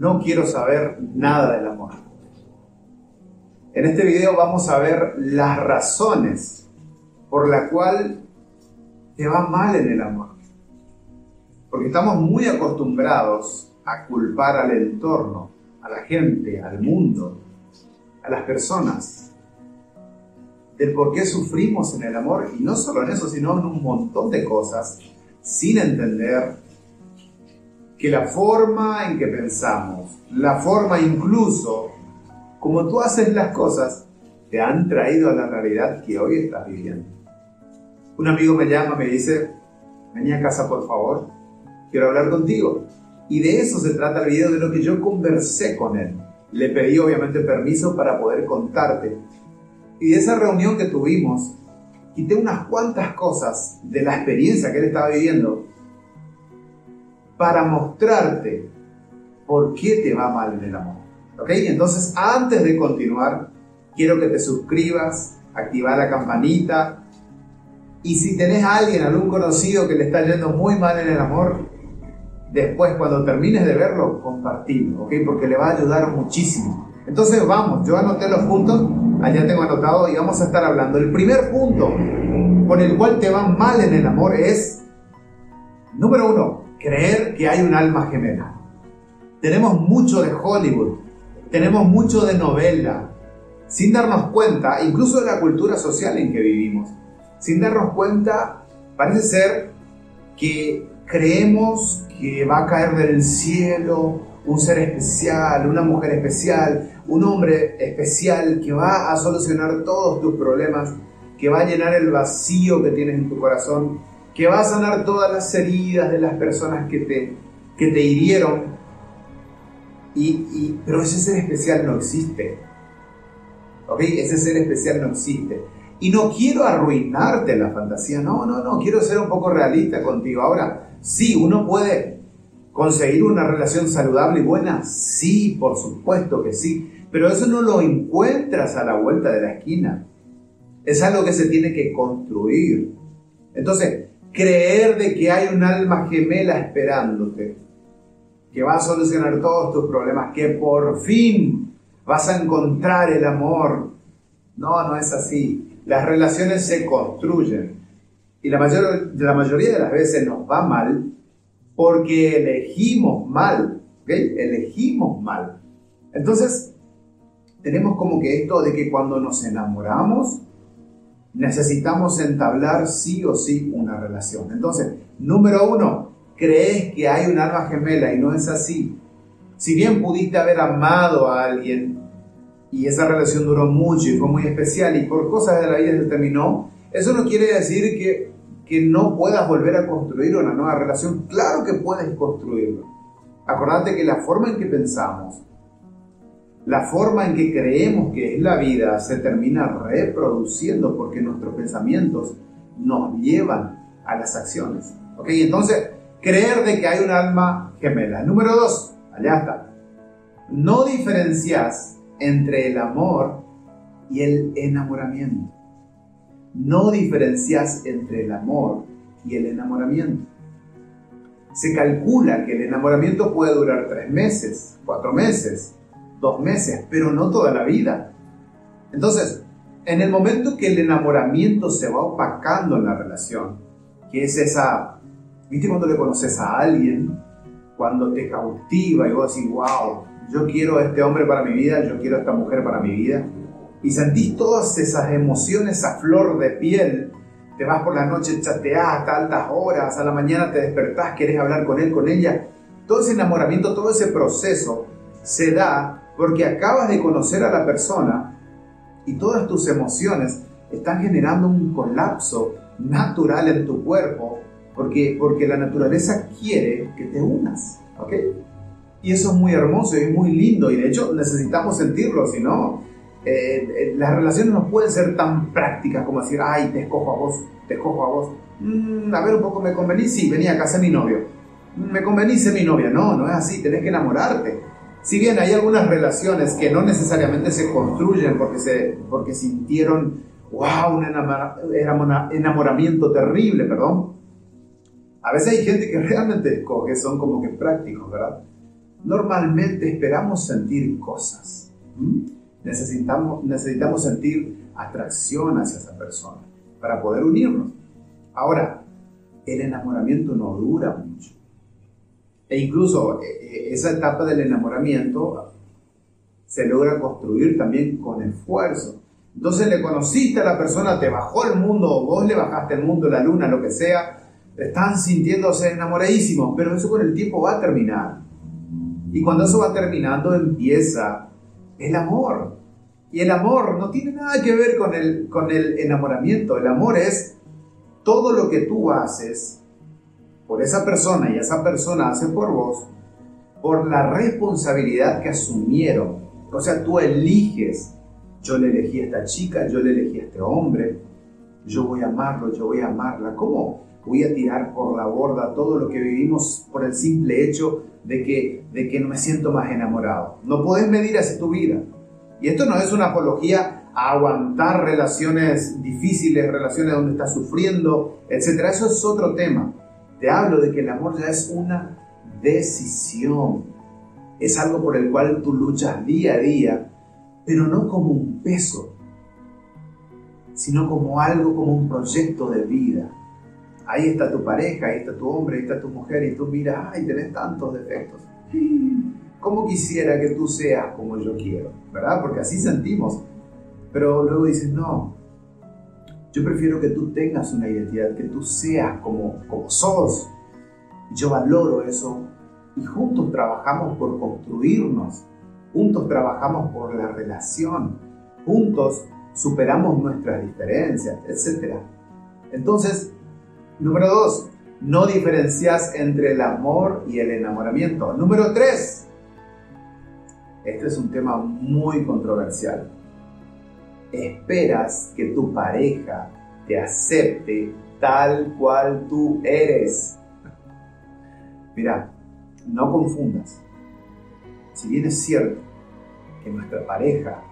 No quiero saber nada del amor. En este video vamos a ver las razones por la cual te va mal en el amor. Porque estamos muy acostumbrados a culpar al entorno, a la gente, al mundo, a las personas, del por qué sufrimos en el amor, y no solo en eso, sino en un montón de cosas, sin entender que la forma en que pensamos, la forma incluso como tú haces las cosas, te han traído a la realidad que hoy estás viviendo. Un amigo me llama, me dice, vení a casa por favor, quiero hablar contigo. Y de eso se trata el video, de lo que yo conversé con él. Le pedí obviamente permiso para poder contarte. Y de esa reunión que tuvimos, quité unas cuantas cosas de la experiencia que él estaba viviendo para mostrarte por qué te va mal en el amor. ¿Ok? Entonces, antes de continuar, quiero que te suscribas, activar la campanita. Y si tenés a alguien, algún conocido que le está yendo muy mal en el amor, después cuando termines de verlo, compartirlo, ¿ok? Porque le va a ayudar muchísimo. Entonces vamos, yo anoté los puntos, allá tengo anotado y vamos a estar hablando. El primer punto con el cual te va mal en el amor es, número uno, creer que hay un alma gemela. Tenemos mucho de Hollywood, tenemos mucho de novela, sin darnos cuenta, incluso de la cultura social en que vivimos, sin darnos cuenta, parece ser que creemos que va a caer del cielo un ser especial, una mujer especial, un hombre especial que va a solucionar todos tus problemas, que va a llenar el vacío que tienes en tu corazón que va a sanar todas las heridas de las personas que te, que te hirieron. Y, pero ese ser especial no existe. ¿Ok? Ese ser especial no existe. Y no quiero arruinarte la fantasía. No, no, no. Quiero ser un poco realista contigo. Ahora, sí, uno puede conseguir una relación saludable y buena. Sí, por supuesto que sí. Pero eso no lo encuentras a la vuelta de la esquina. Es algo que se tiene que construir. Entonces, creer de que hay un alma gemela esperándote, que va a solucionar todos tus problemas, que por fin vas a encontrar el amor. No, no es así. Las relaciones se construyen. Y la, mayor, la mayoría de las veces nos va mal porque elegimos mal. Elegimos mal. Entonces, tenemos como que esto de que cuando nos enamoramos, necesitamos entablar sí o sí una relación. Entonces, número uno, crees que hay un alma gemela y no es así. Si bien pudiste haber amado a alguien y esa relación duró mucho y fue muy especial y por cosas de la vida se terminó, eso no quiere decir que, que no puedas volver a construir una nueva relación. Claro que puedes construirlo. Acordate que la forma en que pensamos, la forma en que creemos que es la vida se termina reproduciendo porque nuestros pensamientos nos llevan a las acciones. ¿Ok? Entonces, creer de que hay un alma gemela. Número dos, allá está. No diferencias entre el amor y el enamoramiento. No diferencias entre el amor y el enamoramiento. Se calcula que el enamoramiento puede durar tres meses, cuatro meses, dos meses, pero no toda la vida. Entonces, en el momento que el enamoramiento se va opacando en la relación, que es esa, ¿viste cuando le conoces a alguien? Cuando te cautiva y vos decís, wow, yo quiero a este hombre para mi vida, yo quiero a esta mujer para mi vida. Y sentís todas esas emociones a flor de piel. Te vas por la noche, chateás hasta altas horas, a la mañana te despertás, querés hablar con él, con ella. Todo ese enamoramiento, todo ese proceso se da porque acabas de conocer a la persona y todas tus emociones están generando un colapso natural en tu cuerpo porque, porque la naturaleza quiere que te unas. ¿ok? Y eso es muy hermoso y es muy lindo y de hecho necesitamos sentirlo, si no, eh, eh, las relaciones no pueden ser tan prácticas como decir, ay, te escojo a vos, te escojo a vos. Mm, a ver, un poco me convenís, sí, venía acá, sé mi novio. Mm, me convenís, sé mi novia. No, no es así, tenés que enamorarte. Si bien hay algunas relaciones que no necesariamente se construyen porque, se, porque sintieron, wow, un enamoramiento terrible, perdón. A veces hay gente que realmente escoge, son como que prácticos, ¿verdad? Normalmente esperamos sentir cosas. Necesitamos, necesitamos sentir atracción hacia esa persona para poder unirnos. Ahora, el enamoramiento no dura mucho. E incluso eh, eh, esa etapa del enamoramiento se logra construir también con esfuerzo. Entonces le conociste a la persona, te bajó el mundo, vos le bajaste el mundo, la luna, lo que sea, están sintiéndose enamoradísimos, pero eso con el tiempo va a terminar. Y cuando eso va terminando empieza el amor. Y el amor no tiene nada que ver con el, con el enamoramiento. El amor es todo lo que tú haces por esa persona y esa persona hace por vos, por la responsabilidad que asumieron. O sea, tú eliges, yo le elegí a esta chica, yo le elegí a este hombre, yo voy a amarlo, yo voy a amarla. ¿Cómo voy a tirar por la borda todo lo que vivimos por el simple hecho de que, de que no me siento más enamorado? No puedes medir así tu vida. Y esto no es una apología a aguantar relaciones difíciles, relaciones donde estás sufriendo, etc. Eso es otro tema. Te hablo de que el amor ya es una decisión. Es algo por el cual tú luchas día a día, pero no como un peso, sino como algo, como un proyecto de vida. Ahí está tu pareja, ahí está tu hombre, ahí está tu mujer, y tú miras, ay, tenés tantos defectos. ¿Cómo quisiera que tú seas como yo quiero? ¿Verdad? Porque así sentimos. Pero luego dices, no, yo prefiero que tú tengas una identidad, que tú seas como, como sos. Yo valoro eso y juntos trabajamos por construirnos, juntos trabajamos por la relación, juntos superamos nuestras diferencias, etc. Entonces, número dos, no diferencias entre el amor y el enamoramiento. Número tres, este es un tema muy controversial. Esperas que tu pareja te acepte tal cual tú eres. Mira, no confundas. Si bien es cierto que nuestra pareja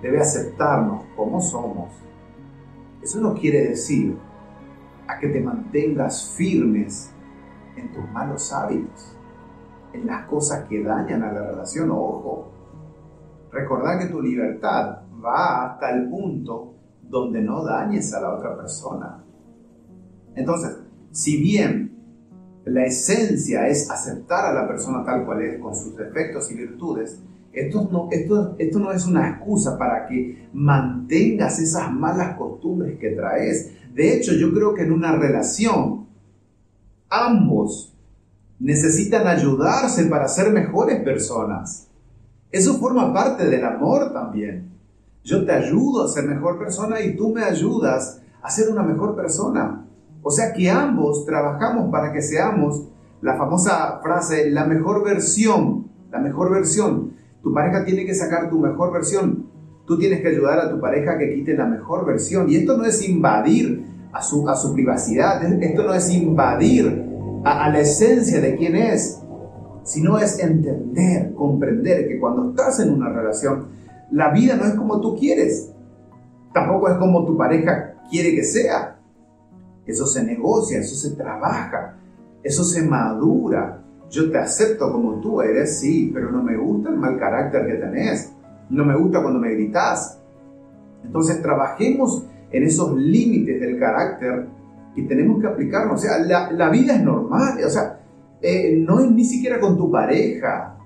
debe aceptarnos como somos, eso no quiere decir a que te mantengas firmes en tus malos hábitos en las cosas que dañan a la relación. Ojo, recordad que tu libertad va hasta el punto donde no dañes a la otra persona. Entonces, si bien la esencia es aceptar a la persona tal cual es, con sus defectos y virtudes, esto no, esto, esto no es una excusa para que mantengas esas malas costumbres que traes. De hecho, yo creo que en una relación, ambos necesitan ayudarse para ser mejores personas. Eso forma parte del amor también. Yo te ayudo a ser mejor persona y tú me ayudas a ser una mejor persona. O sea que ambos trabajamos para que seamos la famosa frase, la mejor versión, la mejor versión. Tu pareja tiene que sacar tu mejor versión. Tú tienes que ayudar a tu pareja a que quite la mejor versión. Y esto no es invadir a su, a su privacidad, esto no es invadir a, la esencia de quién es, sino es entender, comprender que cuando estás en una relación, la vida no es como tú quieres, tampoco es como tu pareja quiere que sea. Eso se negocia, eso se trabaja, eso se madura. Yo te acepto como tú eres, sí, pero no me gusta el mal carácter que tenés. No me gusta cuando me gritas. Entonces trabajemos en esos límites del carácter y tenemos que aplicarnos. O sea, la, vida es normal, o sea, eh, no es ni siquiera con tu pareja.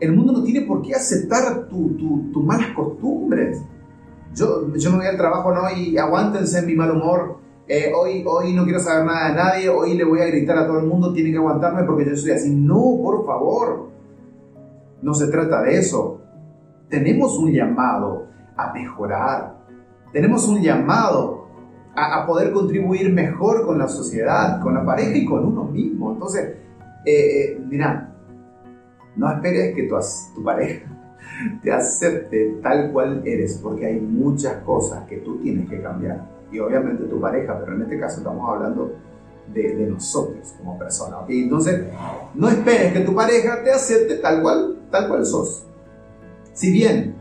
El mundo no tiene por qué aceptar tus tu, malas costumbres. Yo, yo me voy al trabajo ¿no? y aguántense mi mal humor. Eh, hoy, no quiero saber nada de nadie, hoy le voy a gritar a todo el mundo, tiene que aguantarme porque yo soy así. No, por favor. No se trata de eso. Tenemos un llamado a mejorar. Tenemos un llamado a, poder contribuir mejor con la sociedad, con la pareja y con uno mismo. Entonces, eh, eh, mira, No esperes que tu, pareja te acepte tal cual eres, porque hay muchas cosas que tú tienes que cambiar. Y obviamente tu pareja, pero en este caso estamos hablando de, nosotros como personas. Entonces, no esperes que tu pareja te acepte tal cual, tal cual sos. Si bien,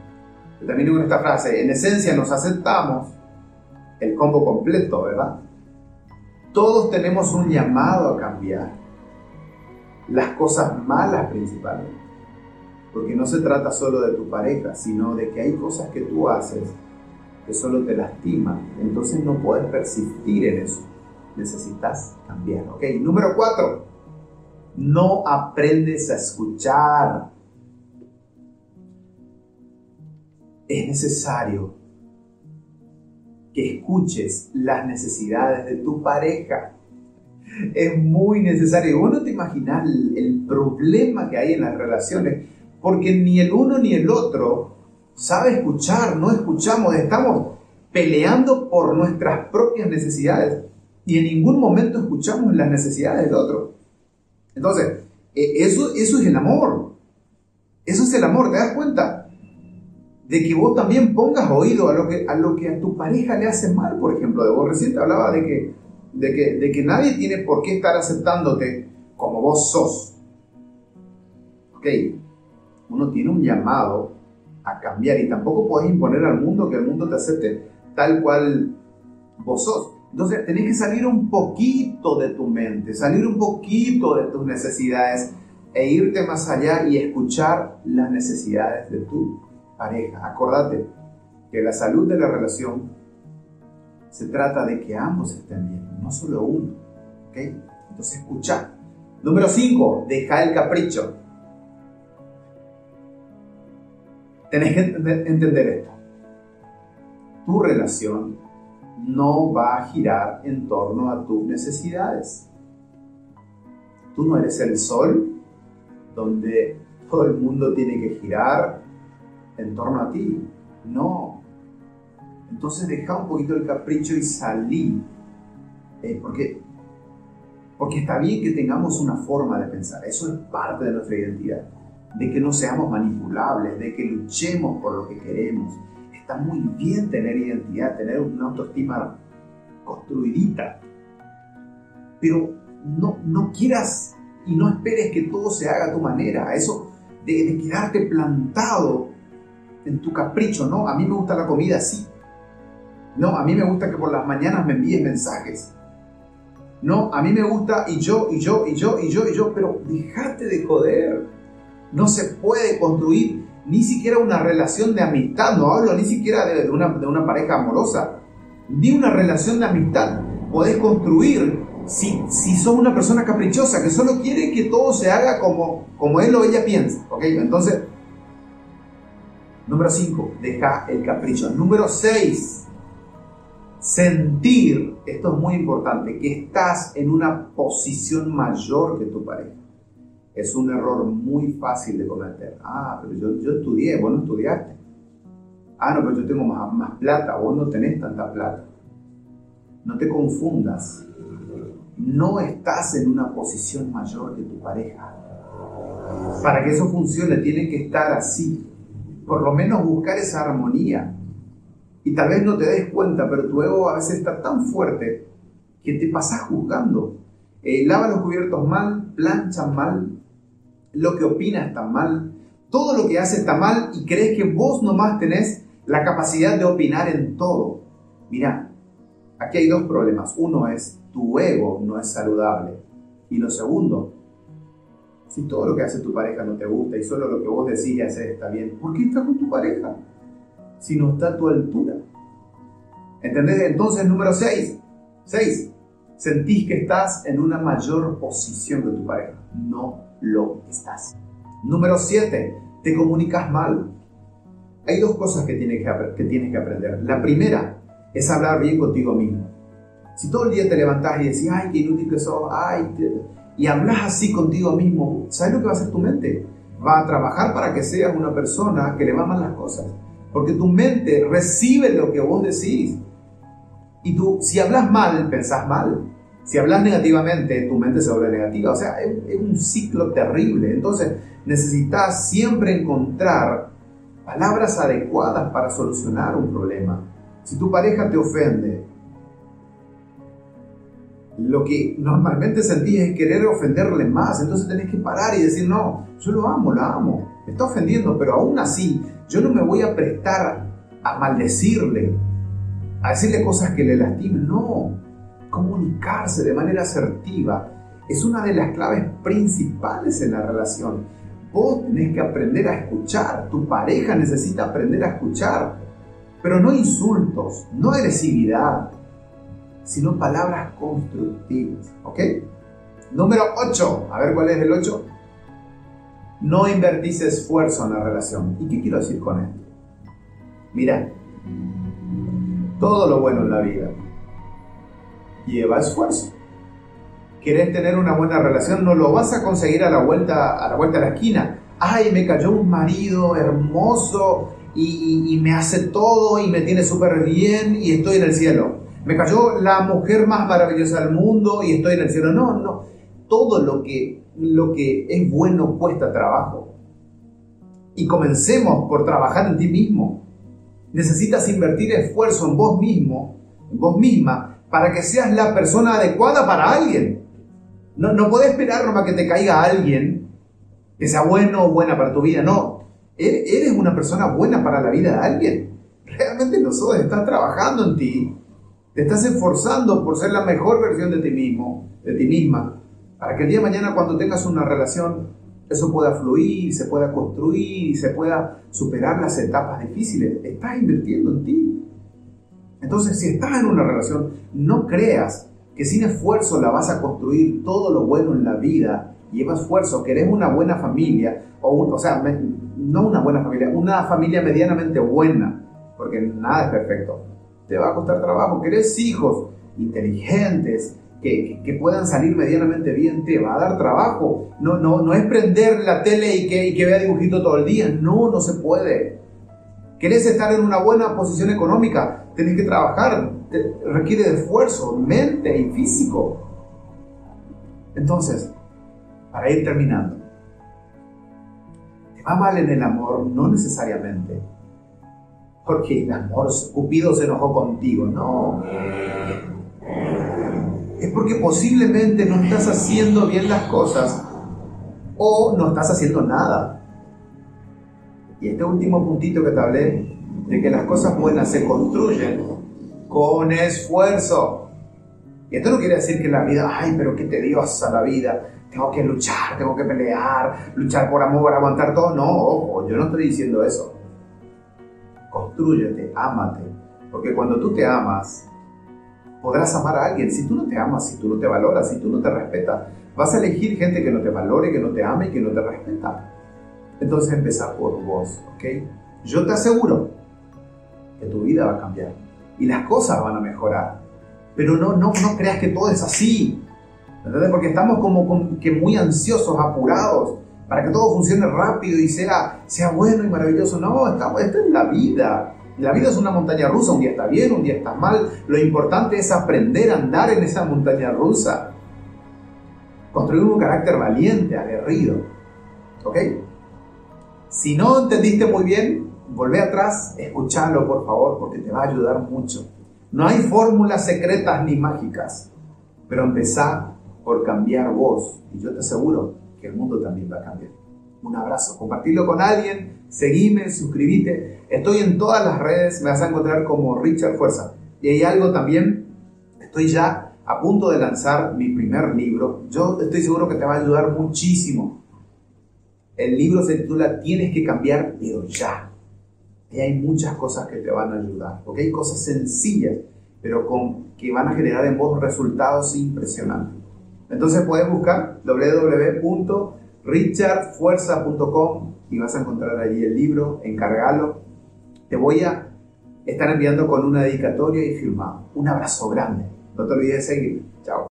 también digo esta frase, en esencia nos aceptamos el combo completo, ¿verdad? Todos tenemos un llamado a cambiar las cosas malas principalmente. Porque no se trata solo de tu pareja, sino de que hay cosas que tú haces que solo te lastiman. Entonces no puedes persistir en eso. Necesitas cambiar. Ok, número cuatro. No aprendes a escuchar. Es necesario que escuches las necesidades de tu pareja. Es muy necesario. Vos no te imaginas el, problema que hay en las relaciones, porque ni el uno ni el otro sabe escuchar, no escuchamos, estamos peleando por nuestras propias necesidades y en ningún momento escuchamos las necesidades del otro. Entonces, e, eso, eso es el amor. Eso es el amor, ¿te das cuenta? De que vos también pongas oído a lo que a, lo que a tu pareja le hace mal, por ejemplo. De vos recién te hablaba de que, de, que, de que nadie tiene por qué estar aceptándote como vos sos. Ok, uno tiene un llamado a cambiar y tampoco puedes imponer al mundo que el mundo te acepte tal cual vos sos. Entonces tenés que salir un poquito de tu mente, salir un poquito de tus necesidades e irte más allá y escuchar las necesidades de tu pareja. Acordate que la salud de la relación se trata de que ambos estén bien, no solo uno. ¿ok? Entonces escucha. Número 5, deja el capricho. Tenés que entender esto. Tu relación no va a girar en torno a tus necesidades. Tú no eres el sol donde todo el mundo tiene que girar en torno a ti. No. Entonces deja un poquito el capricho y salí. Eh, porque, porque está bien que tengamos una forma de pensar. Eso es parte de nuestra identidad. De que no seamos manipulables, de que luchemos por lo que queremos, está muy bien tener identidad, tener una autoestima construidita. Pero no, no quieras y no esperes que todo se haga a tu manera. Eso de, quedarte plantado en tu capricho, ¿no? A mí me gusta la comida así. No, a mí me gusta que por las mañanas me envíes mensajes. No, a mí me gusta y yo, y yo, y yo, y yo, y yo, pero déjate de joder. No se puede construir ni siquiera una relación de amistad, no hablo ni siquiera de, una, de una pareja amorosa, ni una relación de amistad podés construir si, si sos una persona caprichosa que solo quiere que todo se haga como, como él o ella piensa. ¿ok? Entonces, número 5, deja el capricho. Número 6, sentir, esto es muy importante, que estás en una posición mayor que tu pareja es un error muy fácil de cometer. Ah, pero yo, yo estudié, vos no estudiaste. Ah, no, pero yo tengo más, más plata, vos no tenés tanta plata. No te confundas. No estás en una posición mayor que tu pareja. Para que eso funcione tiene que estar así. Por lo menos buscar esa armonía. Y tal vez no te des cuenta, pero tu ego a veces está tan fuerte que te pasas juzgando. Eh, lava los cubiertos mal, plancha mal, lo que opina está mal, todo lo que hace está mal y crees que vos nomás tenés la capacidad de opinar en todo. Mira, aquí hay dos problemas. Uno es tu ego no es saludable. Y lo segundo, si todo lo que hace tu pareja no te gusta y solo lo que vos decís y haces está bien, ¿por qué estás con tu pareja? Si no está a tu altura. ¿Entendés? Entonces, número 6. 6. Sentís que estás en una mayor posición que tu pareja. No lo estás. Número 7. Te comunicas mal. Hay dos cosas que tienes que, que tienes que aprender. La primera es hablar bien contigo mismo. Si todo el día te levantás y decís, ay, qué inútil que sos, ay, y hablas así contigo mismo, ¿sabes lo que va a hacer tu mente? Va a trabajar para que seas una persona que le va mal las cosas. Porque tu mente recibe lo que vos decís. Y tú, si hablas mal, pensás mal. Si hablas negativamente, tu mente se vuelve negativa. O sea, es, es un ciclo terrible. Entonces, necesitas siempre encontrar palabras adecuadas para solucionar un problema. Si tu pareja te ofende, lo que normalmente sentís es querer ofenderle más, entonces tenés que parar y decir, no, yo lo amo, lo amo, me está ofendiendo, pero aún así yo no me voy a prestar a maldecirle, a decirle cosas que le lastimen, no, comunicarse de manera asertiva es una de las claves principales en la relación. Vos tenés que aprender a escuchar, tu pareja necesita aprender a escuchar, pero no insultos, no agresividad, sino palabras constructivas. ¿Ok? Número 8. A ver cuál es el 8. No invertís esfuerzo en la relación. ¿Y qué quiero decir con esto? Mira, todo lo bueno en la vida lleva esfuerzo. ¿Querés tener una buena relación? No lo vas a conseguir a la vuelta a la, vuelta a la esquina. Ay, me cayó un marido hermoso y, y me hace todo y me tiene súper bien y estoy en el cielo me cayó la mujer más maravillosa del mundo y estoy en el cielo. No, no. Todo lo que, lo que es bueno cuesta trabajo. Y comencemos por trabajar en ti mismo. Necesitas invertir esfuerzo en vos mismo, en vos misma, para que seas la persona adecuada para alguien. No, no podés esperar nomás que te caiga alguien que sea bueno o buena para tu vida. No. Eres una persona buena para la vida de alguien. Realmente lo. Estás trabajando en ti te estás esforzando por ser la mejor versión de ti mismo, de ti misma, para que el día de mañana cuando tengas una relación, eso pueda fluir, se pueda construir y se pueda superar las etapas difíciles. Estás invirtiendo en ti. Entonces, si estás en una relación, no creas que sin esfuerzo la vas a construir todo lo bueno en la vida. Lleva esfuerzo, querés una buena familia, o, o sea, no una buena familia, una familia medianamente buena, porque nada es perfecto te va a costar trabajo. Querés hijos inteligentes, que, puedan salir medianamente bien, te va a dar trabajo. No, no, no es prender la tele y que, y que vea dibujito todo el día. No, no se puede. ¿Querés estar en una buena posición económica? Tenés que trabajar. requiere esfuerzo, mente y físico. Entonces, para ir terminando, ¿te va mal en el amor? No necesariamente porque el amor, Cupido se enojó contigo, no. Es porque posiblemente no estás haciendo bien las cosas o no estás haciendo nada. Y este último puntito que te hablé, de que las cosas buenas se construyen con esfuerzo. Y esto no quiere decir que la vida, ay, pero qué tediosa la vida, tengo que luchar, tengo que pelear, luchar por amor, aguantar todo. No, ojo, yo no estoy diciendo eso construyete, ámate. Porque cuando tú te amas, podrás amar a alguien. Si tú no te amas, si tú no te valoras, si tú no te respetas, vas a elegir gente que no te valore, que no te ame y que no te respeta. Entonces empezar por vos, ¿ok? Yo te aseguro que tu vida va a cambiar y las cosas van a mejorar. Pero no, no, no creas que todo es así. ¿Entendés? Porque estamos como, que muy ansiosos, apurados para que todo funcione rápido y sea, sea bueno y maravilloso. No, estamos, esta es la vida. La vida es una montaña rusa, un día está bien, un día está mal. Lo importante es aprender a andar en esa montaña rusa. Construir un carácter valiente, aguerrido. ¿Ok? Si no entendiste muy bien, volvé atrás, escúchalo por favor, porque te va a ayudar mucho. No hay fórmulas secretas ni mágicas, pero empezá por cambiar vos. Y yo te aseguro que el mundo también va a cambiar. Un abrazo, compartirlo con alguien, seguime, suscríbete. Estoy en todas las redes, me vas a encontrar como Richard Fuerza. Y hay algo también, estoy ya a punto de lanzar mi primer libro. Yo estoy seguro que te va a ayudar muchísimo. El libro se titula Tienes que cambiar, pero ya. Y hay muchas cosas que te van a ayudar, porque hay cosas sencillas, pero con, que van a generar en vos resultados impresionantes. Entonces puedes buscar www.richardfuerza.com y vas a encontrar allí el libro, encargalo. Te voy a estar enviando con una dedicatoria y firmado. Un abrazo grande. No te olvides de seguir. Chao.